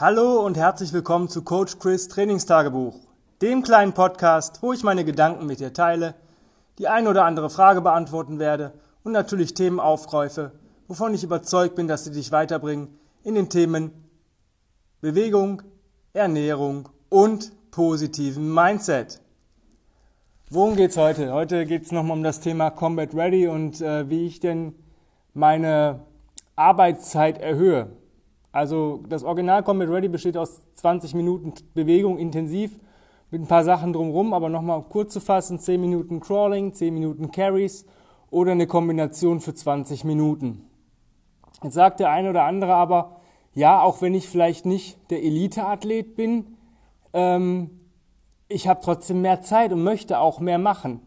Hallo und herzlich willkommen zu Coach Chris Trainingstagebuch, dem kleinen Podcast, wo ich meine Gedanken mit dir teile, die eine oder andere Frage beantworten werde und natürlich Themen aufgreife, wovon ich überzeugt bin, dass sie dich weiterbringen in den Themen Bewegung, Ernährung und positiven Mindset. Worum geht's heute? Heute geht's nochmal um das Thema Combat Ready und äh, wie ich denn meine Arbeitszeit erhöhe. Also das Original Combat Ready besteht aus 20 Minuten Bewegung intensiv mit ein paar Sachen drumherum, aber nochmal kurz zu fassen, 10 Minuten Crawling, 10 Minuten Carries oder eine Kombination für 20 Minuten. Jetzt sagt der eine oder andere aber, ja, auch wenn ich vielleicht nicht der Elite-Athlet bin, ähm, ich habe trotzdem mehr Zeit und möchte auch mehr machen.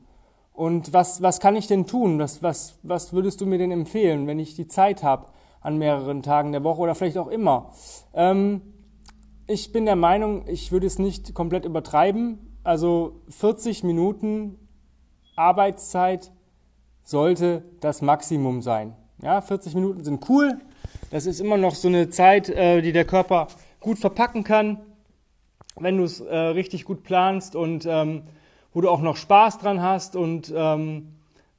Und was, was kann ich denn tun? Was, was, was würdest du mir denn empfehlen, wenn ich die Zeit habe an mehreren Tagen der Woche oder vielleicht auch immer? Ähm, ich bin der Meinung, ich würde es nicht komplett übertreiben. Also 40 Minuten Arbeitszeit sollte das Maximum sein. Ja, 40 Minuten sind cool. Das ist immer noch so eine Zeit, äh, die der Körper gut verpacken kann, wenn du es äh, richtig gut planst und ähm, wo du auch noch Spaß dran hast und ähm,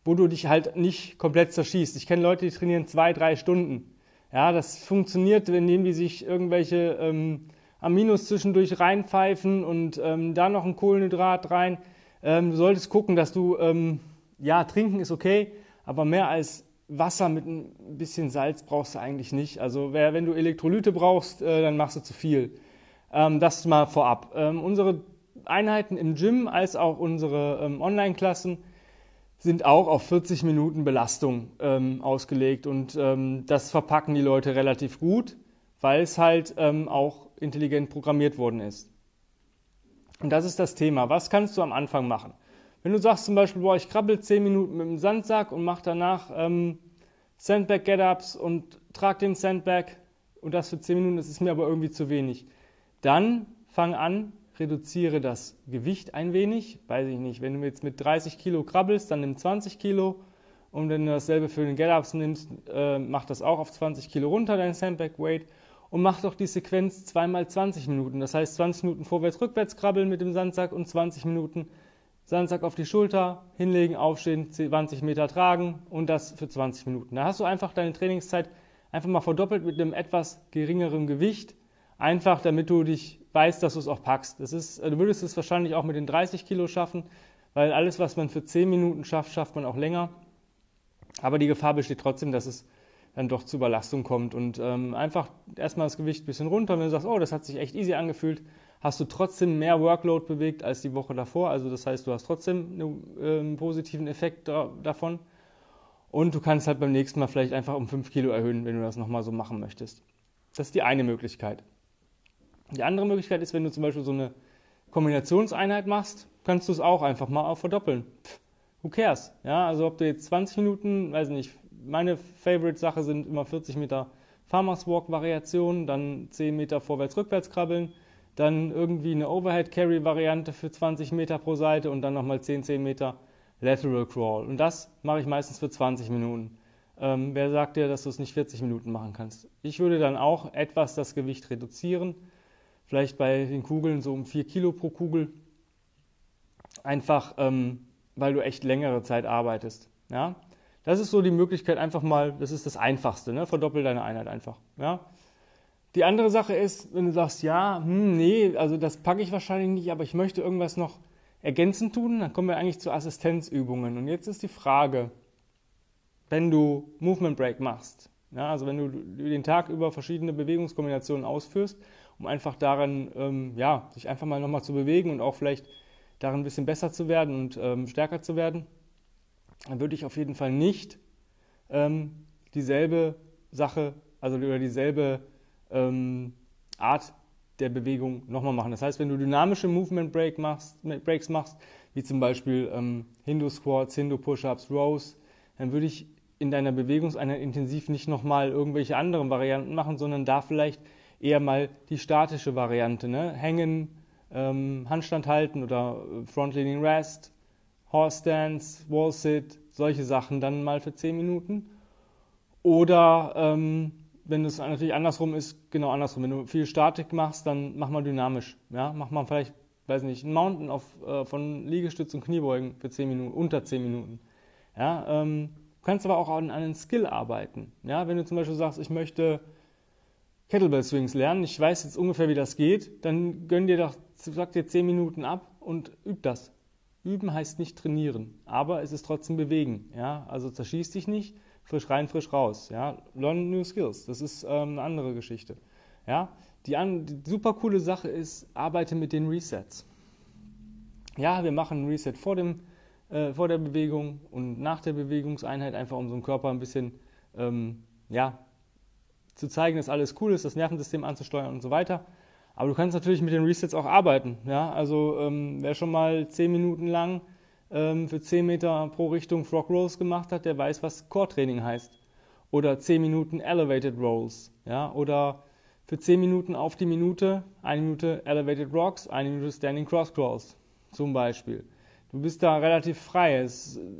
wo du dich halt nicht komplett zerschießt. Ich kenne Leute, die trainieren zwei, drei Stunden. Ja, das funktioniert, indem die sich irgendwelche ähm, Aminos zwischendurch reinpfeifen und ähm, da noch ein Kohlenhydrat rein. Ähm, du solltest gucken, dass du, ähm, ja, trinken ist okay, aber mehr als Wasser mit ein bisschen Salz brauchst du eigentlich nicht. Also wer, wenn du Elektrolyte brauchst, äh, dann machst du zu viel. Ähm, das mal vorab. Ähm, unsere Einheiten im Gym als auch unsere ähm, Online-Klassen sind auch auf 40 Minuten Belastung ähm, ausgelegt und ähm, das verpacken die Leute relativ gut, weil es halt ähm, auch intelligent programmiert worden ist. Und das ist das Thema. Was kannst du am Anfang machen? Wenn du sagst zum Beispiel, boah, ich krabbel 10 Minuten mit dem Sandsack und mache danach ähm, Sandbag-Get-Ups und trage den Sandbag und das für 10 Minuten, das ist mir aber irgendwie zu wenig. Dann fang an, reduziere das Gewicht ein wenig. Weiß ich nicht, wenn du jetzt mit 30 Kilo krabbelst, dann nimm 20 Kilo. Und wenn du dasselbe für den Get-Ups nimmst, äh, mach das auch auf 20 Kilo runter, dein Sandbag Weight. Und mach doch die Sequenz zweimal 20 Minuten. Das heißt 20 Minuten vorwärts, rückwärts krabbeln mit dem Sandsack und 20 Minuten Sandsack auf die Schulter, hinlegen, aufstehen, 20 Meter tragen und das für 20 Minuten. Da hast du einfach deine Trainingszeit einfach mal verdoppelt mit einem etwas geringeren Gewicht. Einfach damit du dich weißt, dass du es auch packst. Das ist, du würdest es wahrscheinlich auch mit den 30 Kilo schaffen, weil alles, was man für 10 Minuten schafft, schafft man auch länger. Aber die Gefahr besteht trotzdem, dass es dann doch zu Überlastung kommt. Und ähm, einfach erstmal das Gewicht ein bisschen runter. Wenn du sagst, oh, das hat sich echt easy angefühlt, hast du trotzdem mehr Workload bewegt als die Woche davor. Also das heißt, du hast trotzdem einen äh, positiven Effekt da, davon. Und du kannst halt beim nächsten Mal vielleicht einfach um 5 Kilo erhöhen, wenn du das nochmal so machen möchtest. Das ist die eine Möglichkeit. Die andere Möglichkeit ist, wenn du zum Beispiel so eine Kombinationseinheit machst, kannst du es auch einfach mal verdoppeln. Pff, who cares? Ja, also ob du jetzt 20 Minuten, weiß nicht, meine Favorite-Sache sind immer 40 Meter Farmers Walk-Variation, dann 10 Meter vorwärts-rückwärts krabbeln, dann irgendwie eine Overhead-Carry-Variante für 20 Meter pro Seite und dann nochmal 10, 10 Meter Lateral Crawl. Und das mache ich meistens für 20 Minuten. Ähm, wer sagt dir, dass du es nicht 40 Minuten machen kannst? Ich würde dann auch etwas das Gewicht reduzieren vielleicht bei den Kugeln so um 4 Kilo pro Kugel. Einfach, ähm, weil du echt längere Zeit arbeitest. Ja? Das ist so die Möglichkeit, einfach mal, das ist das Einfachste, ne? verdoppel deine Einheit einfach. Ja? Die andere Sache ist, wenn du sagst, ja, hm, nee, also das packe ich wahrscheinlich nicht, aber ich möchte irgendwas noch ergänzend tun, dann kommen wir eigentlich zu Assistenzübungen. Und jetzt ist die Frage, wenn du Movement Break machst, ja, also wenn du den Tag über verschiedene Bewegungskombinationen ausführst, um einfach daran, ähm, ja, sich einfach mal nochmal zu bewegen und auch vielleicht darin ein bisschen besser zu werden und ähm, stärker zu werden, dann würde ich auf jeden Fall nicht ähm, dieselbe Sache, also oder dieselbe ähm, Art der Bewegung nochmal machen. Das heißt, wenn du dynamische Movement Break machst, Breaks machst, wie zum Beispiel ähm, Hindu Squats, Hindu Push-Ups, Rows, dann würde ich in deiner Bewegungseinheit intensiv nicht nochmal irgendwelche anderen Varianten machen, sondern da vielleicht eher mal die statische Variante. Ne? Hängen, ähm, Handstand halten oder äh, Frontleaning Rest, Horse Stance, Wall Sit, solche Sachen dann mal für 10 Minuten. Oder ähm, wenn es natürlich andersrum ist, genau andersrum. Wenn du viel Statik machst, dann mach mal dynamisch. Ja, mach mal vielleicht, weiß nicht, einen Mountain auf, äh, von Liegestütz und Kniebeugen für 10 Minuten, unter 10 Minuten. Ja, ähm, du kannst aber auch an, an Skill arbeiten. Ja, wenn du zum Beispiel sagst, ich möchte Kettlebell Swings lernen, ich weiß jetzt ungefähr, wie das geht, dann gönn dir doch, sag dir 10 Minuten ab und üb das. Üben heißt nicht trainieren, aber es ist trotzdem bewegen. Ja, also zerschieß dich nicht, frisch rein, frisch raus. Ja, learn new skills. Das ist ähm, eine andere Geschichte. Ja, die, an, die super coole Sache ist, arbeite mit den Resets. Ja, wir machen ein Reset vor dem äh, vor der Bewegung und nach der Bewegungseinheit, einfach um so einen Körper ein bisschen ähm, ja, zu zeigen, dass alles cool ist, das Nervensystem anzusteuern und so weiter. Aber du kannst natürlich mit den Resets auch arbeiten. Ja? Also ähm, wer schon mal 10 Minuten lang ähm, für 10 Meter pro Richtung Frog Rolls gemacht hat, der weiß, was Core-Training heißt. Oder 10 Minuten Elevated Rolls. Ja? Oder für 10 Minuten auf die Minute, eine Minute Elevated Rocks, eine Minute Standing Cross Crawls zum Beispiel. Du bist da relativ frei.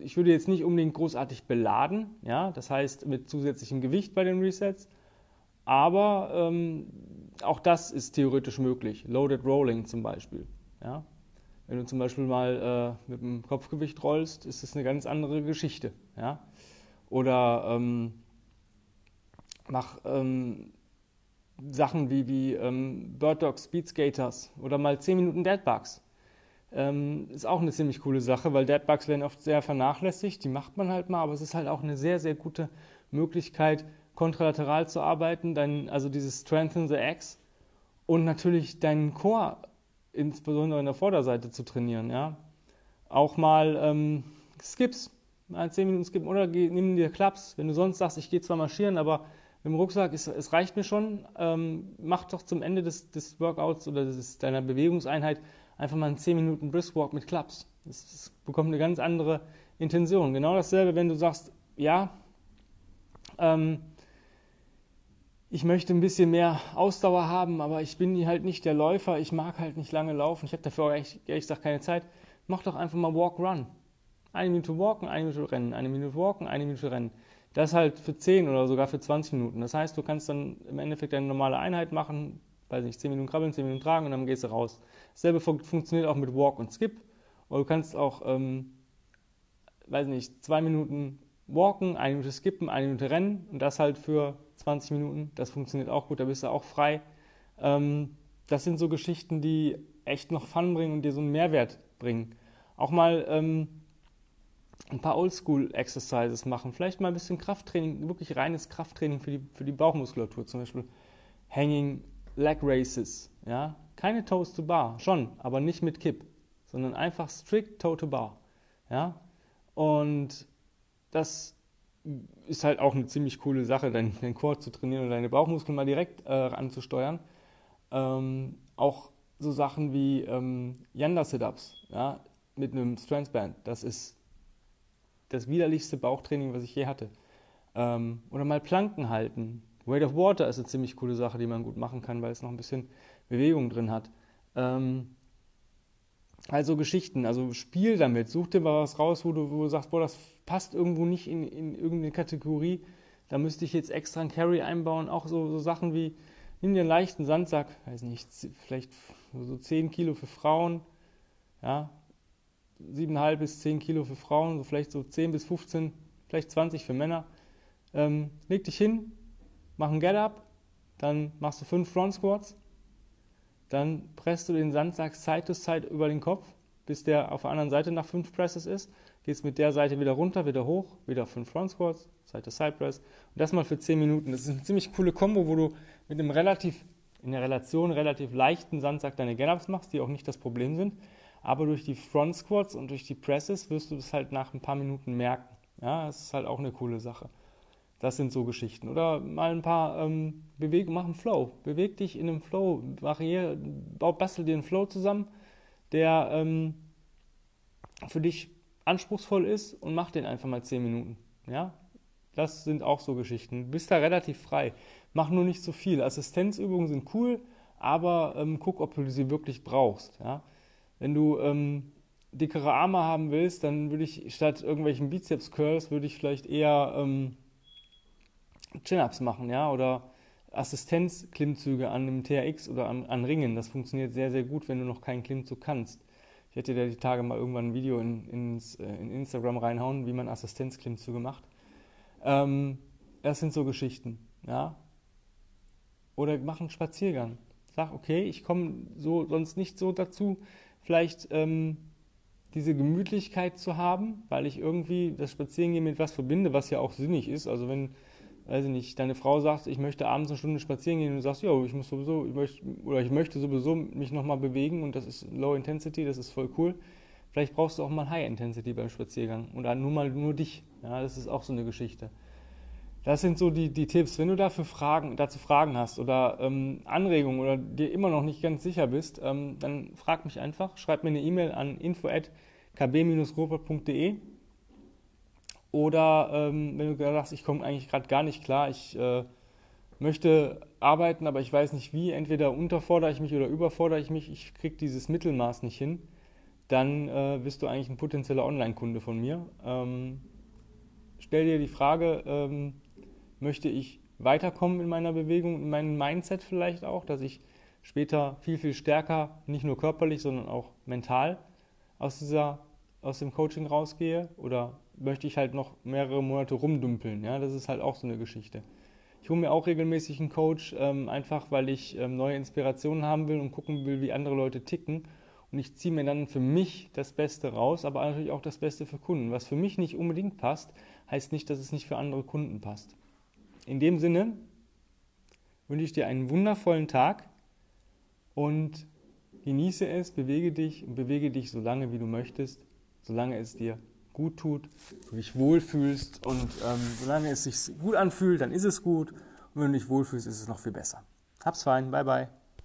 Ich würde jetzt nicht unbedingt großartig beladen, ja, das heißt mit zusätzlichem Gewicht bei den Resets, aber ähm, auch das ist theoretisch möglich. Loaded Rolling zum Beispiel. Ja. Wenn du zum Beispiel mal äh, mit dem Kopfgewicht rollst, ist das eine ganz andere Geschichte. Ja. Oder ähm, mach ähm, Sachen wie, wie ähm, Bird Dog Speed Skaters oder mal 10 Minuten Deadbugs. Ähm, ist auch eine ziemlich coole Sache, weil Deadbugs werden oft sehr vernachlässigt. Die macht man halt mal, aber es ist halt auch eine sehr, sehr gute Möglichkeit, kontralateral zu arbeiten, dein, also dieses Strengthen the X und natürlich deinen Core, insbesondere in der Vorderseite, zu trainieren. Ja? Auch mal ähm, Skips, mal 10 Minuten skippen oder geh, nimm dir Klaps. Wenn du sonst sagst, ich gehe zwar marschieren, aber dem Rucksack, ist, es reicht mir schon, ähm, mach doch zum Ende des, des Workouts oder des, deiner Bewegungseinheit einfach mal einen 10 Minuten Briskwalk mit Klaps. Das, das, bekommt eine ganz andere Intention. Genau dasselbe, wenn du sagst, ja, ähm, ich möchte ein bisschen mehr Ausdauer haben, aber ich bin halt nicht der Läufer, ich mag halt nicht lange laufen, ich habe dafür ehrlich, ehrlich gesagt keine Zeit. Mach doch einfach mal Walk-Run. Eine Minute walken, eine Minute rennen, eine Minute walken, eine Minute rennen. Das halt für 10 oder sogar für 20 Minuten. Das heißt, du kannst dann im Endeffekt eine normale Einheit machen, weiß nicht, 10 Minuten krabbeln, 10 Minuten tragen und dann gehst du raus. Dasselbe fun funktioniert auch mit Walk und Skip. Oder du kannst auch, ähm, weiß nicht, 2 Minuten walken, eine Minute skippen, eine Minute rennen und das halt für 20 Minuten. Das funktioniert auch gut, da bist du auch frei. Ähm, das sind so Geschichten, die echt noch Fun bringen und dir so einen Mehrwert bringen. Auch mal ähm, ein paar Oldschool-Exercises machen. Vielleicht mal ein bisschen Krafttraining, wirklich reines Krafttraining für die, für die Bauchmuskulatur. Zum Beispiel Hanging Leg Races. Ja? Keine Toes to Bar, schon, aber nicht mit Kipp, sondern einfach strict Toe to Bar. Ja? Und das ist halt auch eine ziemlich coole Sache, deinen, deinen Core zu trainieren und deine Bauchmuskeln mal direkt äh, anzusteuern. Ähm, auch so Sachen wie ähm, Yanda-Sit-Ups ja, mit einem Strength Band. Das ist das widerlichste Bauchtraining, was ich je hatte. Ähm, oder mal Planken halten. Weight of Water ist eine ziemlich coole Sache, die man gut machen kann, weil es noch ein bisschen Bewegung drin hat. Ähm, also Geschichten, also spiel damit, such dir mal was raus, wo du, wo du sagst, boah, das passt irgendwo nicht in, in irgendeine Kategorie, da müsste ich jetzt extra ein Carry einbauen, auch so, so Sachen wie, nimm dir einen leichten Sandsack, weiß nicht, vielleicht so 10 Kilo für Frauen, ja, 7,5 bis 10 Kilo für Frauen, so vielleicht so 10 bis 15, vielleicht 20 für Männer. Ähm, leg dich hin, mach ein Get-Up, dann machst du 5 Front Squats, dann presst du den Sandsack Side to Side über den Kopf, bis der auf der anderen Seite nach 5 Presses ist, gehst mit der Seite wieder runter, wieder hoch, wieder 5 Front Squats, Side to Side Press und das mal für 10 Minuten. Das ist eine ziemlich coole Kombo, wo du mit einem relativ, in der Relation relativ leichten Sandsack deine Get-Ups machst, die auch nicht das Problem sind, aber durch die Front Squats und durch die Presses wirst du das halt nach ein paar Minuten merken. Ja, das ist halt auch eine coole Sache. Das sind so Geschichten. Oder mal ein paar ähm, Bewegungen, mach einen Flow. Beweg dich in einem Flow. Variier, bastel dir einen Flow zusammen, der ähm, für dich anspruchsvoll ist und mach den einfach mal 10 Minuten. Ja, das sind auch so Geschichten. Du bist da relativ frei. Mach nur nicht so viel. Assistenzübungen sind cool, aber ähm, guck, ob du sie wirklich brauchst. Ja? Wenn du ähm, dickere Arme haben willst, dann würde ich statt irgendwelchen Bizeps-Curls, würde ich vielleicht eher ähm, Chin-Ups machen, ja, oder Assistenzklimmzüge an einem TRX oder an, an, Ringen. Das funktioniert sehr, sehr gut, wenn du noch keinen Klimmzug kannst. Ich hätte dir die Tage mal irgendwann ein Video in, ins, äh, in Instagram reinhauen, wie man Assistenzklimmzüge macht. Ähm, das sind so Geschichten. Ja? Oder mach einen Spaziergang. Sag, okay, ich komme so, sonst nicht so dazu, vielleicht ähm, diese Gemütlichkeit zu haben, weil ich irgendwie das Spazierengehen mit was verbinde, was ja auch sinnig ist. Also wenn, weiß ich nicht, deine Frau sagt, ich möchte abends eine Stunde spazieren gehen und du sagst, ja, ich muss sowieso, ich möchte, oder ich möchte sowieso mich nochmal bewegen und das ist Low Intensity, das ist voll cool. Vielleicht brauchst du auch mal High Intensity beim Spaziergang oder nur mal nur dich. Ja, das ist auch so eine Geschichte. Das sind so die, die Tipps. Wenn du dafür Fragen, dazu Fragen hast oder ähm, Anregungen oder dir immer noch nicht ganz sicher bist, ähm, dann frag mich einfach. Schreib mir eine E-Mail an info@kb-robot.de oder ähm, wenn du sagst, ich komme eigentlich gerade gar nicht klar, ich äh, möchte arbeiten, aber ich weiß nicht wie, entweder unterfordere ich mich oder überfordere ich mich, ich kriege dieses Mittelmaß nicht hin, dann äh, bist du eigentlich ein potenzieller Online-Kunde von mir. Ähm, stell dir die Frage, ähm, möchte ich weiterkommen in meiner Bewegung, in meinem Mindset vielleicht auch, dass ich später viel, viel stärker, nicht nur körperlich, sondern auch mental aus, dieser, aus dem Coaching rausgehe? Oder möchte ich halt noch mehrere Monate rumdümpeln? Ja, das ist halt auch so eine Geschichte. Ich hole mir auch regelmäßig einen Coach, ähm, einfach weil ich ähm, neue Inspirationen haben will und gucken will, wie andere Leute ticken. Und ich ziehe mir dann für mich das Beste raus, aber natürlich auch das Beste für Kunden. Was für mich nicht unbedingt passt, heißt nicht, dass es nicht für andere Kunden passt. In dem Sinne wünsche ich dir einen wundervollen Tag und genieße es, bewege dich und bewege dich so lange, wie du möchtest, solange es dir gut tut, du dich wohlfühlst und ähm, solange es sich gut anfühlt, dann ist es gut und wenn du dich wohlfühlst, ist es noch viel besser. Hab's fein, bye bye.